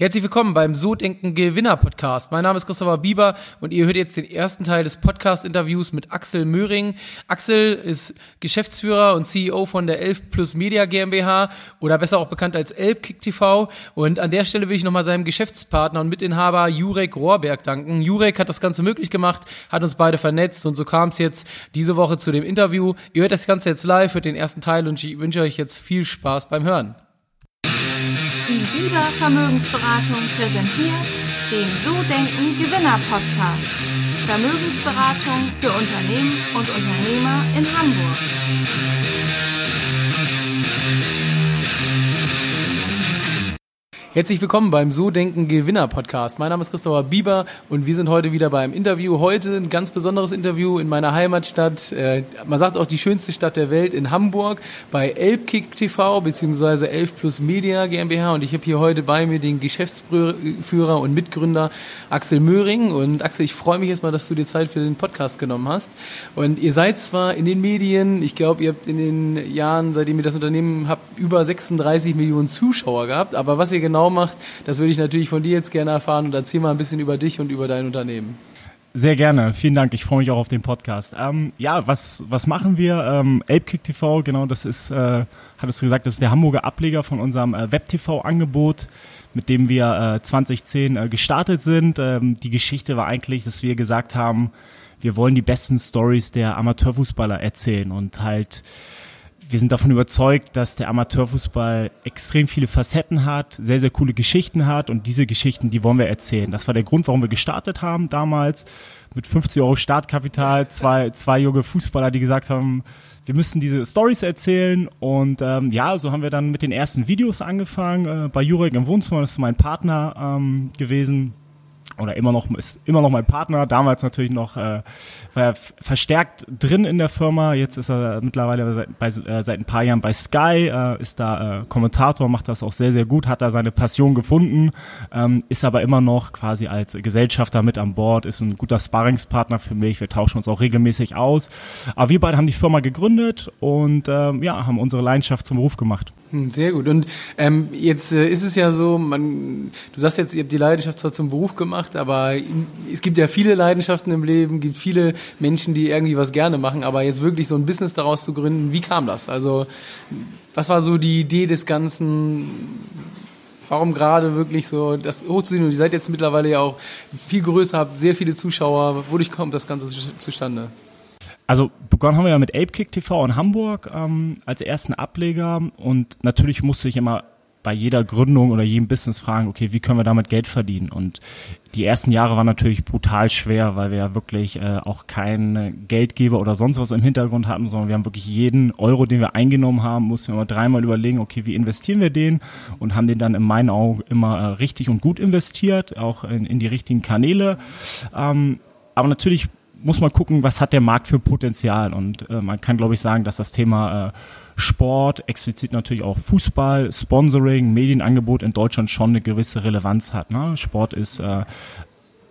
Herzlich willkommen beim So Denken Gewinner Podcast. Mein Name ist Christopher Bieber und ihr hört jetzt den ersten Teil des Podcast-Interviews mit Axel Möhring. Axel ist Geschäftsführer und CEO von der Elf Plus Media GmbH oder besser auch bekannt als Elbkick TV. Und an der Stelle will ich nochmal seinem Geschäftspartner und Mitinhaber Jurek Rohrberg danken. Jurek hat das Ganze möglich gemacht, hat uns beide vernetzt und so kam es jetzt diese Woche zu dem Interview. Ihr hört das Ganze jetzt live, hört den ersten Teil und ich wünsche euch jetzt viel Spaß beim Hören. Die Bieber Vermögensberatung präsentiert den So Denken Gewinner Podcast. Vermögensberatung für Unternehmen und Unternehmer in Hamburg. Herzlich willkommen beim So Denken Gewinner Podcast. Mein Name ist Christopher Bieber und wir sind heute wieder beim Interview. Heute ein ganz besonderes Interview in meiner Heimatstadt. Äh, man sagt auch die schönste Stadt der Welt in Hamburg bei Elbkick TV bzw. Elf Plus Media GmbH und ich habe hier heute bei mir den Geschäftsführer und Mitgründer Axel Möhring und Axel, ich freue mich erstmal, dass du dir Zeit für den Podcast genommen hast. Und ihr seid zwar in den Medien, ich glaube, ihr habt in den Jahren, seitdem ihr das Unternehmen habt, über 36 Millionen Zuschauer gehabt, aber was ihr genau genau macht. Das würde ich natürlich von dir jetzt gerne erfahren und erzähl mal ein bisschen über dich und über dein Unternehmen. Sehr gerne, vielen Dank. Ich freue mich auch auf den Podcast. Ähm, ja, was, was machen wir? Ähm, Elbkick TV, genau, das ist, äh, hattest du gesagt, das ist der Hamburger Ableger von unserem äh, Web-TV-Angebot, mit dem wir äh, 2010 äh, gestartet sind. Ähm, die Geschichte war eigentlich, dass wir gesagt haben, wir wollen die besten Stories der Amateurfußballer erzählen und halt wir sind davon überzeugt, dass der Amateurfußball extrem viele Facetten hat, sehr, sehr coole Geschichten hat. Und diese Geschichten, die wollen wir erzählen. Das war der Grund, warum wir gestartet haben damals. Mit 50 Euro Startkapital, zwei, zwei junge Fußballer, die gesagt haben, wir müssen diese Stories erzählen. Und ähm, ja, so haben wir dann mit den ersten Videos angefangen, äh, bei Jurek im Wohnzimmer, das ist mein Partner ähm, gewesen oder immer noch ist immer noch mein Partner, damals natürlich noch äh, war er verstärkt drin in der Firma, jetzt ist er mittlerweile seit, bei, äh, seit ein paar Jahren bei Sky, äh, ist da äh, Kommentator, macht das auch sehr, sehr gut, hat da seine Passion gefunden, ähm, ist aber immer noch quasi als Gesellschafter mit an Bord, ist ein guter Sparringspartner für mich, wir tauschen uns auch regelmäßig aus, aber wir beide haben die Firma gegründet und ähm, ja, haben unsere Leidenschaft zum Beruf gemacht. Hm, sehr gut. Und ähm, jetzt äh, ist es ja so, man, du sagst jetzt, ihr habt die Leidenschaft zwar zum Beruf gemacht, aber es gibt ja viele Leidenschaften im Leben, gibt viele Menschen, die irgendwie was gerne machen, aber jetzt wirklich so ein Business daraus zu gründen, wie kam das? Also was war so die Idee des Ganzen? Warum gerade wirklich so das hochzusehen? Und ihr seid jetzt mittlerweile ja auch viel größer, habt sehr viele Zuschauer. Wodurch kommt das Ganze zustande? Also begonnen haben wir ja mit ApeKick TV in Hamburg ähm, als ersten Ableger und natürlich musste ich immer bei jeder Gründung oder jedem Business fragen, okay, wie können wir damit Geld verdienen? Und die ersten Jahre waren natürlich brutal schwer, weil wir ja wirklich äh, auch keinen Geldgeber oder sonst was im Hintergrund hatten, sondern wir haben wirklich jeden Euro, den wir eingenommen haben, mussten wir immer dreimal überlegen, okay, wie investieren wir den? Und haben den dann in meinen Augen immer äh, richtig und gut investiert, auch in, in die richtigen Kanäle. Ähm, aber natürlich muss man gucken, was hat der Markt für Potenzial. Und äh, man kann, glaube ich, sagen, dass das Thema äh, Sport, explizit natürlich auch Fußball, Sponsoring, Medienangebot in Deutschland schon eine gewisse Relevanz hat. Ne? Sport ist äh,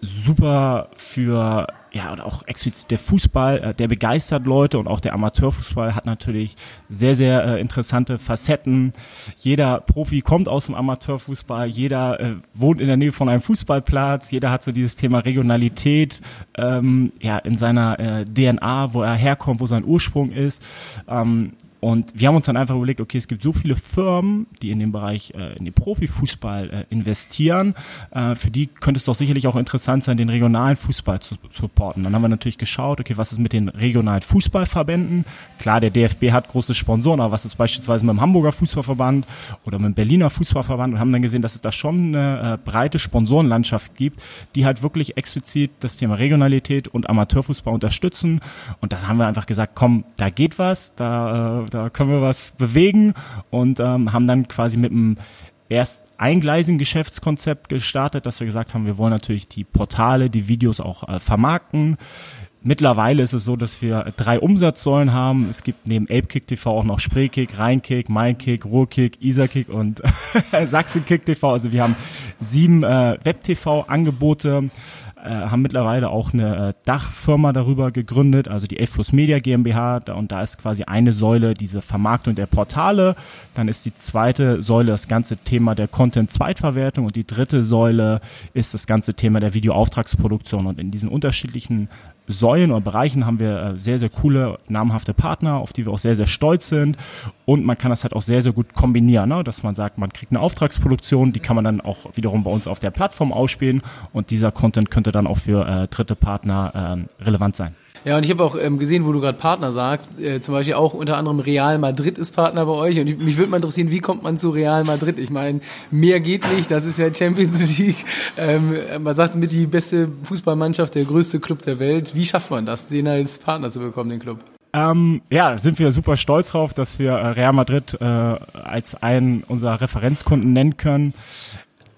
super für ja, und auch explizit der Fußball, äh, der begeistert Leute und auch der Amateurfußball hat natürlich sehr, sehr äh, interessante Facetten. Jeder Profi kommt aus dem Amateurfußball, jeder äh, wohnt in der Nähe von einem Fußballplatz, jeder hat so dieses Thema Regionalität ähm, ja, in seiner äh, DNA, wo er herkommt, wo sein Ursprung ist. Ähm, und wir haben uns dann einfach überlegt, okay, es gibt so viele Firmen, die in dem Bereich, äh, in den Profifußball äh, investieren. Äh, für die könnte es doch sicherlich auch interessant sein, den regionalen Fußball zu, zu supporten. Dann haben wir natürlich geschaut, okay, was ist mit den regionalen Fußballverbänden? Klar, der DFB hat große Sponsoren, aber was ist beispielsweise mit dem Hamburger Fußballverband oder mit dem Berliner Fußballverband? Und haben dann gesehen, dass es da schon eine äh, breite Sponsorenlandschaft gibt, die halt wirklich explizit das Thema Regionalität und Amateurfußball unterstützen. Und da haben wir einfach gesagt, komm, da geht was, da äh, da können wir was bewegen und ähm, haben dann quasi mit einem erst eingleisigen Geschäftskonzept gestartet, dass wir gesagt haben, wir wollen natürlich die Portale, die Videos auch äh, vermarkten. Mittlerweile ist es so, dass wir drei Umsatzsäulen haben. Es gibt neben Apekick TV auch noch Spreekick, Rheinkick, Mainkick, Ruhrkick, Isarkick und Sachsenkick TV. Also wir haben sieben äh, Web-TV-Angebote äh, haben mittlerweile auch eine äh, Dachfirma darüber gegründet, also die F Plus Media GmbH. Da, und da ist quasi eine Säule diese Vermarktung der Portale. Dann ist die zweite Säule das ganze Thema der Content-Zweitverwertung und die dritte Säule ist das ganze Thema der Videoauftragsproduktion. Und in diesen unterschiedlichen Säulen oder Bereichen haben wir äh, sehr, sehr coole, namhafte Partner, auf die wir auch sehr, sehr stolz sind. Und man kann das halt auch sehr, sehr gut kombinieren, ne? dass man sagt, man kriegt eine Auftragsproduktion, die kann man dann auch wiederum bei uns auf der Plattform ausspielen und dieser Content könnte dann auch für äh, dritte Partner äh, relevant sein. Ja, und ich habe auch ähm, gesehen, wo du gerade Partner sagst, äh, zum Beispiel auch unter anderem Real Madrid ist Partner bei euch. Und ich, mich würde mal interessieren, wie kommt man zu Real Madrid? Ich meine, mehr geht nicht, das ist ja Champions League. Ähm, man sagt mit die beste Fußballmannschaft, der größte Club der Welt. Wie schafft man das, den als Partner zu bekommen, den Club? Ähm, ja, sind wir super stolz drauf, dass wir äh, Real Madrid äh, als einen unserer Referenzkunden nennen können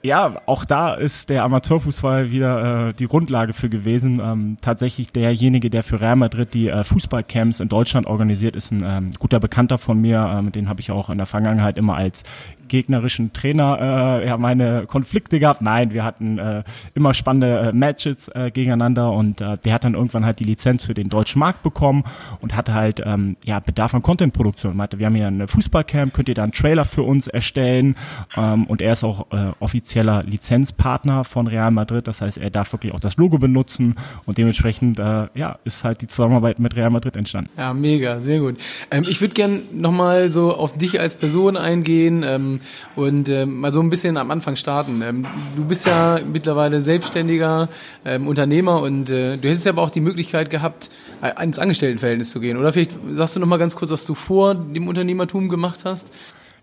ja, auch da ist der Amateurfußball wieder äh, die Grundlage für gewesen. Ähm, tatsächlich derjenige, der für Real Madrid die äh, Fußballcamps in Deutschland organisiert, ist ein ähm, guter Bekannter von mir. Äh, mit dem habe ich auch in der Vergangenheit immer als gegnerischen Trainer äh, ja meine Konflikte gehabt. Nein, wir hatten äh, immer spannende äh, Matches äh, gegeneinander und äh, der hat dann irgendwann halt die Lizenz für den deutschen Markt bekommen und hatte halt ähm, ja Bedarf an Contentproduktion. Meinte, wir haben hier ein Fußballcamp, könnt ihr da einen Trailer für uns erstellen ähm, und er ist auch äh, offizieller Lizenzpartner von Real Madrid. Das heißt, er darf wirklich auch das Logo benutzen und dementsprechend äh, ja ist halt die Zusammenarbeit mit Real Madrid entstanden. Ja, mega, sehr gut. Ähm, ich würde gern nochmal so auf dich als Person eingehen. Ähm, und ähm, mal so ein bisschen am Anfang starten. Ähm, du bist ja mittlerweile selbstständiger ähm, Unternehmer und äh, du hättest ja aber auch die Möglichkeit gehabt, äh, ins Angestelltenverhältnis zu gehen. Oder vielleicht sagst du noch mal ganz kurz, was du vor dem Unternehmertum gemacht hast?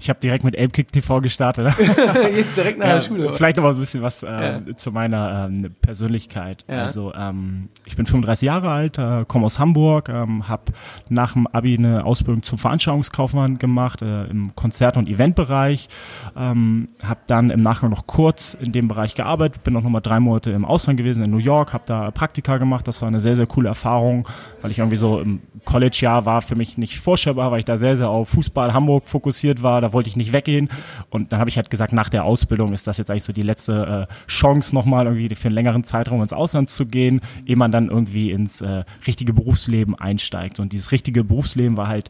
Ich habe direkt mit Apekick TV gestartet. Jetzt direkt nach ja, der Schule. Vielleicht noch mal ein bisschen was äh, ja. zu meiner ähm, Persönlichkeit. Ja. Also ähm, ich bin 35 Jahre alt, äh, komme aus Hamburg, ähm, habe nach dem Abi eine Ausbildung zum Veranstaltungskaufmann gemacht äh, im Konzert- und Eventbereich. Ähm, habe dann im Nachgang noch kurz in dem Bereich gearbeitet, bin auch noch mal drei Monate im Ausland gewesen in New York, habe da Praktika gemacht. Das war eine sehr sehr coole Erfahrung, weil ich irgendwie so im College-Jahr war für mich nicht vorstellbar, weil ich da sehr sehr auf Fußball Hamburg fokussiert war. Da wollte ich nicht weggehen. Und dann habe ich halt gesagt, nach der Ausbildung ist das jetzt eigentlich so die letzte äh, Chance, nochmal irgendwie für einen längeren Zeitraum ins Ausland zu gehen, ehe man dann irgendwie ins äh, richtige Berufsleben einsteigt. Und dieses richtige Berufsleben war halt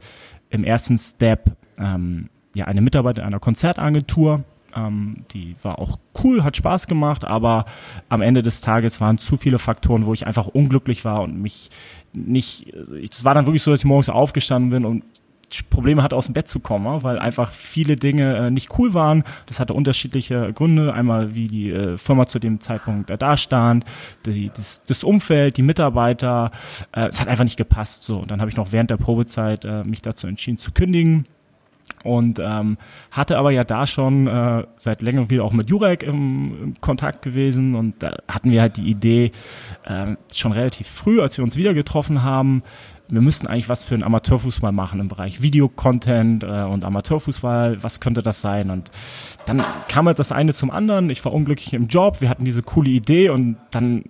im ersten Step ähm, ja eine Mitarbeit einer Konzertagentur. Ähm, die war auch cool, hat Spaß gemacht, aber am Ende des Tages waren zu viele Faktoren, wo ich einfach unglücklich war und mich nicht, es war dann wirklich so, dass ich morgens aufgestanden bin und Probleme hatte, aus dem Bett zu kommen, weil einfach viele Dinge äh, nicht cool waren. Das hatte unterschiedliche Gründe. Einmal, wie die äh, Firma zu dem Zeitpunkt äh, dastand, die, das, das Umfeld, die Mitarbeiter. Es hat einfach nicht gepasst. So, und dann habe ich noch während der Probezeit mich dazu entschieden zu kündigen und ähm, hatte aber ja da schon äh, seit längerem wieder auch mit Jurek im, im Kontakt gewesen und da hatten wir halt die Idee äh, schon relativ früh, als wir uns wieder getroffen haben, wir müssten eigentlich was für den Amateurfußball machen im Bereich Videocontent äh, und Amateurfußball. Was könnte das sein? Und dann kam halt das eine zum anderen. Ich war unglücklich im Job. Wir hatten diese coole Idee und dann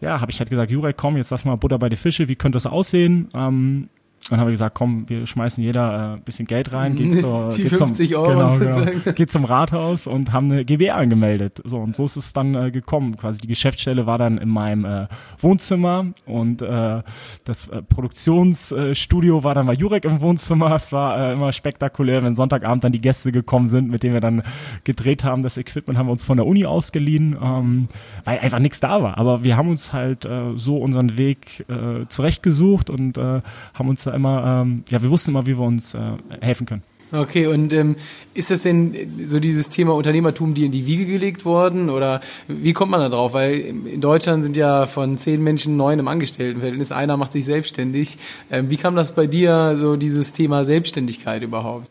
ja, habe ich halt gesagt, Jurek, komm, jetzt lass mal Butter bei die Fische. Wie könnte das aussehen? Ähm, dann haben wir gesagt, komm, wir schmeißen jeder ein äh, bisschen Geld rein, geht, zur, geht, zum, Euro genau, genau, geht zum Rathaus und haben eine GWR angemeldet. So und so ist es dann äh, gekommen. Quasi die Geschäftsstelle war dann in meinem äh, Wohnzimmer und äh, das äh, Produktionsstudio war dann bei Jurek im Wohnzimmer. Es war äh, immer spektakulär, wenn Sonntagabend dann die Gäste gekommen sind, mit denen wir dann gedreht haben. Das Equipment haben wir uns von der Uni ausgeliehen, ähm, weil einfach nichts da war. Aber wir haben uns halt äh, so unseren Weg äh, zurechtgesucht und äh, haben uns da immer, ähm, ja, wir wussten immer, wie wir uns äh, helfen können. Okay, und ähm, ist das denn so dieses Thema Unternehmertum die in die Wiege gelegt worden oder wie kommt man da drauf? Weil in Deutschland sind ja von zehn Menschen neun im Angestelltenverhältnis, einer macht sich selbstständig. Ähm, wie kam das bei dir, so dieses Thema Selbstständigkeit überhaupt?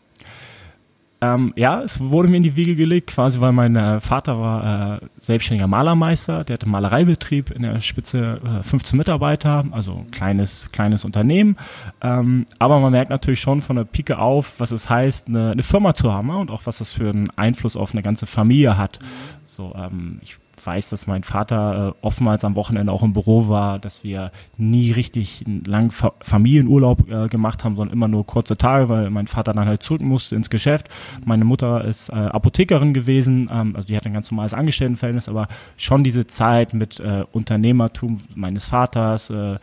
Ähm, ja, es wurde mir in die Wiege gelegt, quasi weil mein äh, Vater war äh, selbstständiger Malermeister, der hatte Malereibetrieb in der Spitze äh, 15 Mitarbeiter, also kleines, kleines Unternehmen. Ähm, aber man merkt natürlich schon von der Pike auf, was es heißt, eine, eine Firma zu haben und auch was das für einen Einfluss auf eine ganze Familie hat. So, ähm, ich weiß, dass mein Vater äh, oftmals am Wochenende auch im Büro war, dass wir nie richtig einen langen Fa Familienurlaub äh, gemacht haben, sondern immer nur kurze Tage, weil mein Vater dann halt zurück musste ins Geschäft. Meine Mutter ist äh, Apothekerin gewesen, ähm, also die hat ein ganz normales Angestelltenverhältnis, aber schon diese Zeit mit äh, Unternehmertum meines Vaters, äh,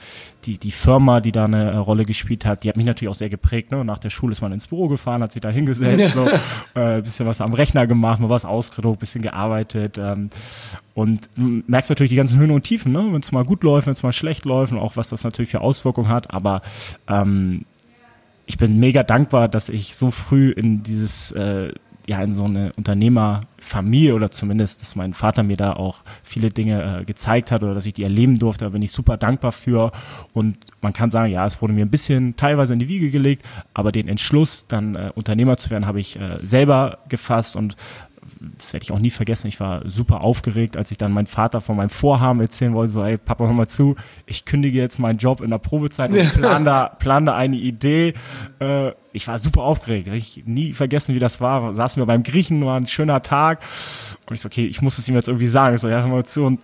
die, die Firma, die da eine äh, Rolle gespielt hat, die hat mich natürlich auch sehr geprägt. Ne? Nach der Schule ist man ins Büro gefahren, hat sich da hingesetzt, so, äh, bisschen was am Rechner gemacht, mal was ausgedruckt, bisschen gearbeitet. Ähm, und du merkst natürlich die ganzen Höhen und Tiefen, ne? wenn es mal gut läuft, wenn es mal schlecht läuft und auch was das natürlich für Auswirkungen hat. Aber ähm, ich bin mega dankbar, dass ich so früh in dieses äh, ja in so eine Unternehmerfamilie oder zumindest, dass mein Vater mir da auch viele Dinge äh, gezeigt hat oder dass ich die erleben durfte, da bin ich super dankbar für und man kann sagen, ja, es wurde mir ein bisschen teilweise in die Wiege gelegt, aber den Entschluss, dann äh, Unternehmer zu werden, habe ich äh, selber gefasst und das werde ich auch nie vergessen. Ich war super aufgeregt, als ich dann meinem Vater von meinem Vorhaben erzählen wollte, so, ey, Papa, hör mal zu, ich kündige jetzt meinen Job in der Probezeit und plan da, plan da eine Idee. Äh, ich war super aufgeregt. Ich nie vergessen, wie das war. Saßen wir beim Griechen, war ein schöner Tag. Und ich so, okay, ich muss es ihm jetzt irgendwie sagen. Ich so, ja, hör mal zu. Und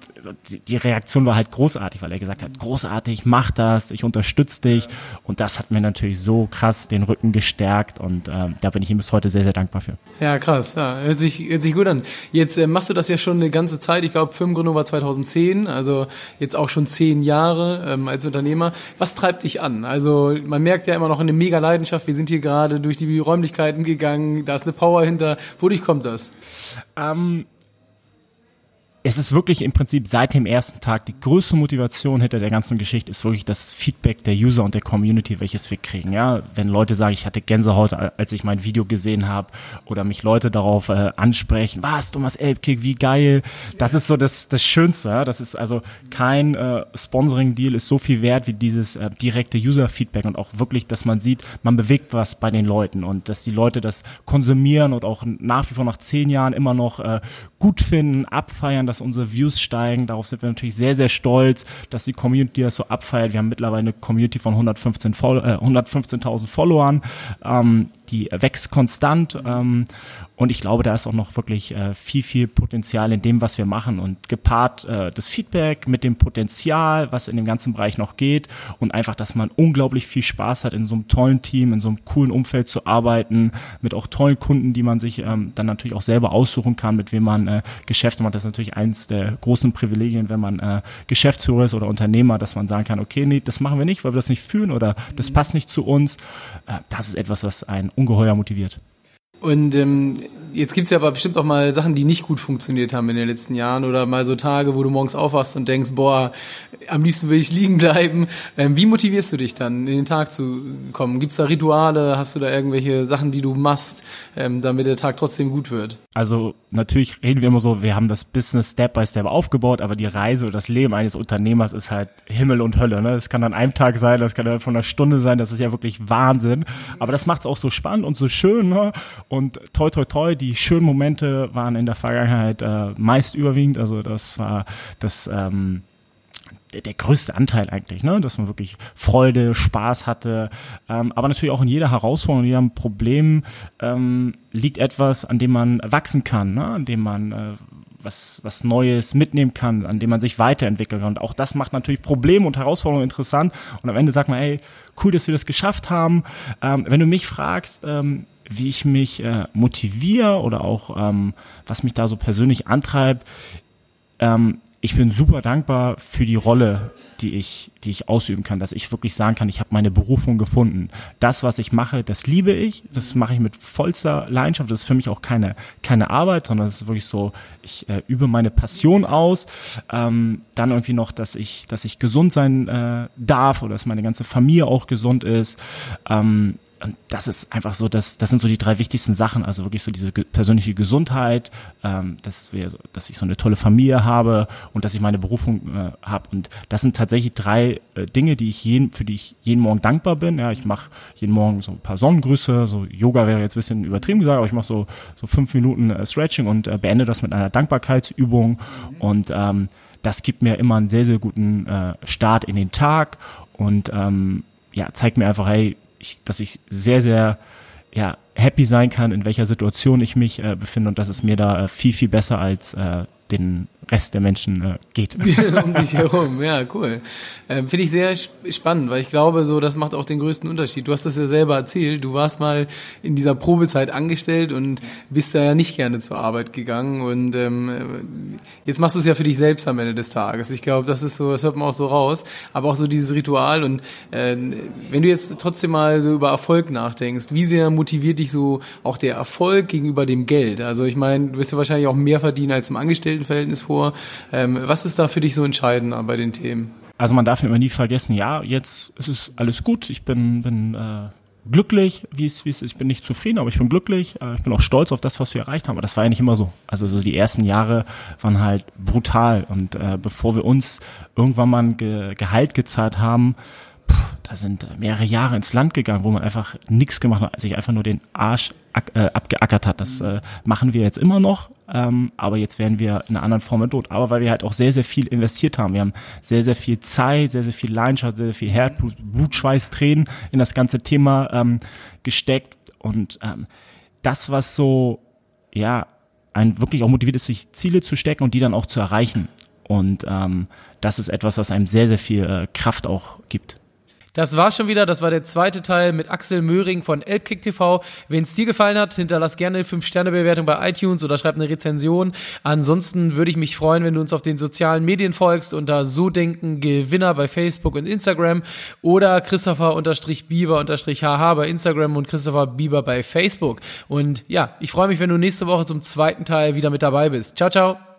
die Reaktion war halt großartig, weil er gesagt hat, großartig, mach das, ich unterstütze dich. Und das hat mir natürlich so krass den Rücken gestärkt. Und ähm, da bin ich ihm bis heute sehr, sehr dankbar für. Ja, krass. Ja, hört sich, hört sich gut an. Jetzt äh, machst du das ja schon eine ganze Zeit. Ich glaube, Firmengründung war 2010, also jetzt auch schon zehn Jahre ähm, als Unternehmer. Was treibt dich an? Also man merkt ja immer noch eine mega Leidenschaft. Wir sind hier gerade durch die Räumlichkeiten gegangen. Da ist eine Power hinter. Wodurch kommt das? Ähm, es ist wirklich im Prinzip seit dem ersten Tag die größte Motivation hinter der ganzen Geschichte ist wirklich das Feedback der User und der Community, welches wir kriegen. Ja, wenn Leute sagen, ich hatte Gänsehaut, als ich mein Video gesehen habe, oder mich Leute darauf äh, ansprechen, was Thomas Elbkick, wie geil. Das ist so das das Schönste. Ja? Das ist also kein äh, Sponsoring-Deal ist so viel wert wie dieses äh, direkte User-Feedback und auch wirklich, dass man sieht, man bewegt was bei den Leuten und dass die Leute das konsumieren und auch nach wie vor nach zehn Jahren immer noch äh, gut finden, abfeiern dass unsere Views steigen. Darauf sind wir natürlich sehr, sehr stolz, dass die Community das so abfeiert. Wir haben mittlerweile eine Community von 115 äh, 115.000 Followern. Ähm, die wächst konstant. Ähm, und ich glaube, da ist auch noch wirklich äh, viel, viel Potenzial in dem, was wir machen. Und gepaart äh, das Feedback mit dem Potenzial, was in dem ganzen Bereich noch geht. Und einfach, dass man unglaublich viel Spaß hat, in so einem tollen Team, in so einem coolen Umfeld zu arbeiten, mit auch tollen Kunden, die man sich ähm, dann natürlich auch selber aussuchen kann, mit wem man äh, Geschäfte macht. Das ist natürlich eins der großen Privilegien, wenn man äh, Geschäftsführer ist oder Unternehmer, dass man sagen kann, okay, nee, das machen wir nicht, weil wir das nicht fühlen oder das passt nicht zu uns. Äh, das ist etwas, was einen ungeheuer motiviert. Und ähm, jetzt gibt's ja aber bestimmt auch mal Sachen, die nicht gut funktioniert haben in den letzten Jahren oder mal so Tage, wo du morgens aufwachst und denkst, boah, am liebsten will ich liegen bleiben. Ähm, wie motivierst du dich dann, in den Tag zu kommen? Gibt's da Rituale? Hast du da irgendwelche Sachen, die du machst, ähm, damit der Tag trotzdem gut wird? Also natürlich reden wir immer so, wir haben das Business Step by Step aufgebaut, aber die Reise oder das Leben eines Unternehmers ist halt Himmel und Hölle. Ne? Das kann an einem Tag sein, das kann dann von einer Stunde sein, das ist ja wirklich Wahnsinn. Aber das macht's auch so spannend und so schön. Ne? Und toi toi toi, die schönen Momente waren in der Vergangenheit äh, meist überwiegend. Also das war das ähm, der, größte Anteil eigentlich, ne? dass man wirklich Freude, Spaß hatte. Ähm, aber natürlich auch in jeder Herausforderung, in jedem Problem ähm, liegt etwas, an dem man wachsen kann, ne? an dem man äh, was, was Neues mitnehmen kann, an dem man sich weiterentwickeln kann. Und auch das macht natürlich Probleme und Herausforderungen interessant. Und am Ende sagt man, ey, cool, dass wir das geschafft haben. Ähm, wenn du mich fragst, ähm, wie ich mich äh, motiviere oder auch ähm, was mich da so persönlich antreibt, ähm, ich bin super dankbar für die Rolle, die ich, die ich ausüben kann, dass ich wirklich sagen kann, ich habe meine Berufung gefunden. Das, was ich mache, das liebe ich, das mache ich mit vollster Leidenschaft. Das ist für mich auch keine, keine Arbeit, sondern es ist wirklich so, ich äh, übe meine Passion aus. Ähm, dann irgendwie noch, dass ich, dass ich gesund sein äh, darf oder dass meine ganze Familie auch gesund ist. Ähm, und das ist einfach so, dass das sind so die drei wichtigsten Sachen. Also wirklich so diese persönliche Gesundheit, ähm, dass wir, dass ich so eine tolle Familie habe und dass ich meine Berufung äh, habe. Und das sind tatsächlich drei äh, Dinge, die ich jeden, für die ich jeden Morgen dankbar bin. Ja, ich mache jeden Morgen so ein paar Sonnengrüße. So Yoga wäre jetzt ein bisschen übertrieben gesagt, aber ich mache so so fünf Minuten äh, Stretching und äh, beende das mit einer Dankbarkeitsübung. Und ähm, das gibt mir immer einen sehr sehr guten äh, Start in den Tag und ähm, ja zeigt mir einfach, hey ich, dass ich sehr, sehr ja, happy sein kann, in welcher Situation ich mich äh, befinde und dass es mir da äh, viel, viel besser als äh, den Rest der Menschen äh, geht. um dich herum, ja, cool. Ähm, Finde ich sehr spannend, weil ich glaube, so das macht auch den größten Unterschied. Du hast das ja selber erzählt, du warst mal in dieser Probezeit angestellt und bist da ja nicht gerne zur Arbeit gegangen und ähm, jetzt machst du es ja für dich selbst am Ende des Tages. Ich glaube, das ist so, das hört man auch so raus, aber auch so dieses Ritual und äh, wenn du jetzt trotzdem mal so über Erfolg nachdenkst, wie sehr motiviert dich so auch der Erfolg gegenüber dem Geld? Also ich meine, du wirst ja wahrscheinlich auch mehr verdienen als im Angestelltenverhältnis vor. Ähm, was ist da für dich so entscheidend bei den Themen? Also man darf immer nie vergessen, ja, jetzt ist es alles gut, ich bin, bin äh, glücklich, wie es, wie es ist. Ich bin nicht zufrieden, aber ich bin glücklich. Äh, ich bin auch stolz auf das, was wir erreicht haben. Aber das war ja nicht immer so. Also so die ersten Jahre waren halt brutal. Und äh, bevor wir uns irgendwann mal ein Ge Gehalt gezahlt haben, da sind mehrere Jahre ins Land gegangen, wo man einfach nichts gemacht hat, sich einfach nur den Arsch äh, abgeackert hat. Das äh, machen wir jetzt immer noch, ähm, aber jetzt werden wir in einer anderen Form entlohnt. Aber weil wir halt auch sehr, sehr viel investiert haben. Wir haben sehr, sehr viel Zeit, sehr, sehr viel Leidenschaft, sehr, sehr viel Herzblut, Blut, Schweiß, Tränen in das ganze Thema ähm, gesteckt. Und ähm, das, was so, ja, ein wirklich auch motiviert ist, sich Ziele zu stecken und die dann auch zu erreichen. Und ähm, das ist etwas, was einem sehr, sehr viel äh, Kraft auch gibt. Das war's schon wieder. Das war der zweite Teil mit Axel Möhring von Elbkick TV. Wenn es dir gefallen hat, hinterlass gerne eine 5-Sterne-Bewertung bei iTunes oder schreib eine Rezension. Ansonsten würde ich mich freuen, wenn du uns auf den sozialen Medien folgst unter So Denken Gewinner bei Facebook und Instagram oder Christopher-Bieber-HH bei Instagram und Christopher Bieber bei Facebook. Und ja, ich freue mich, wenn du nächste Woche zum zweiten Teil wieder mit dabei bist. Ciao, ciao.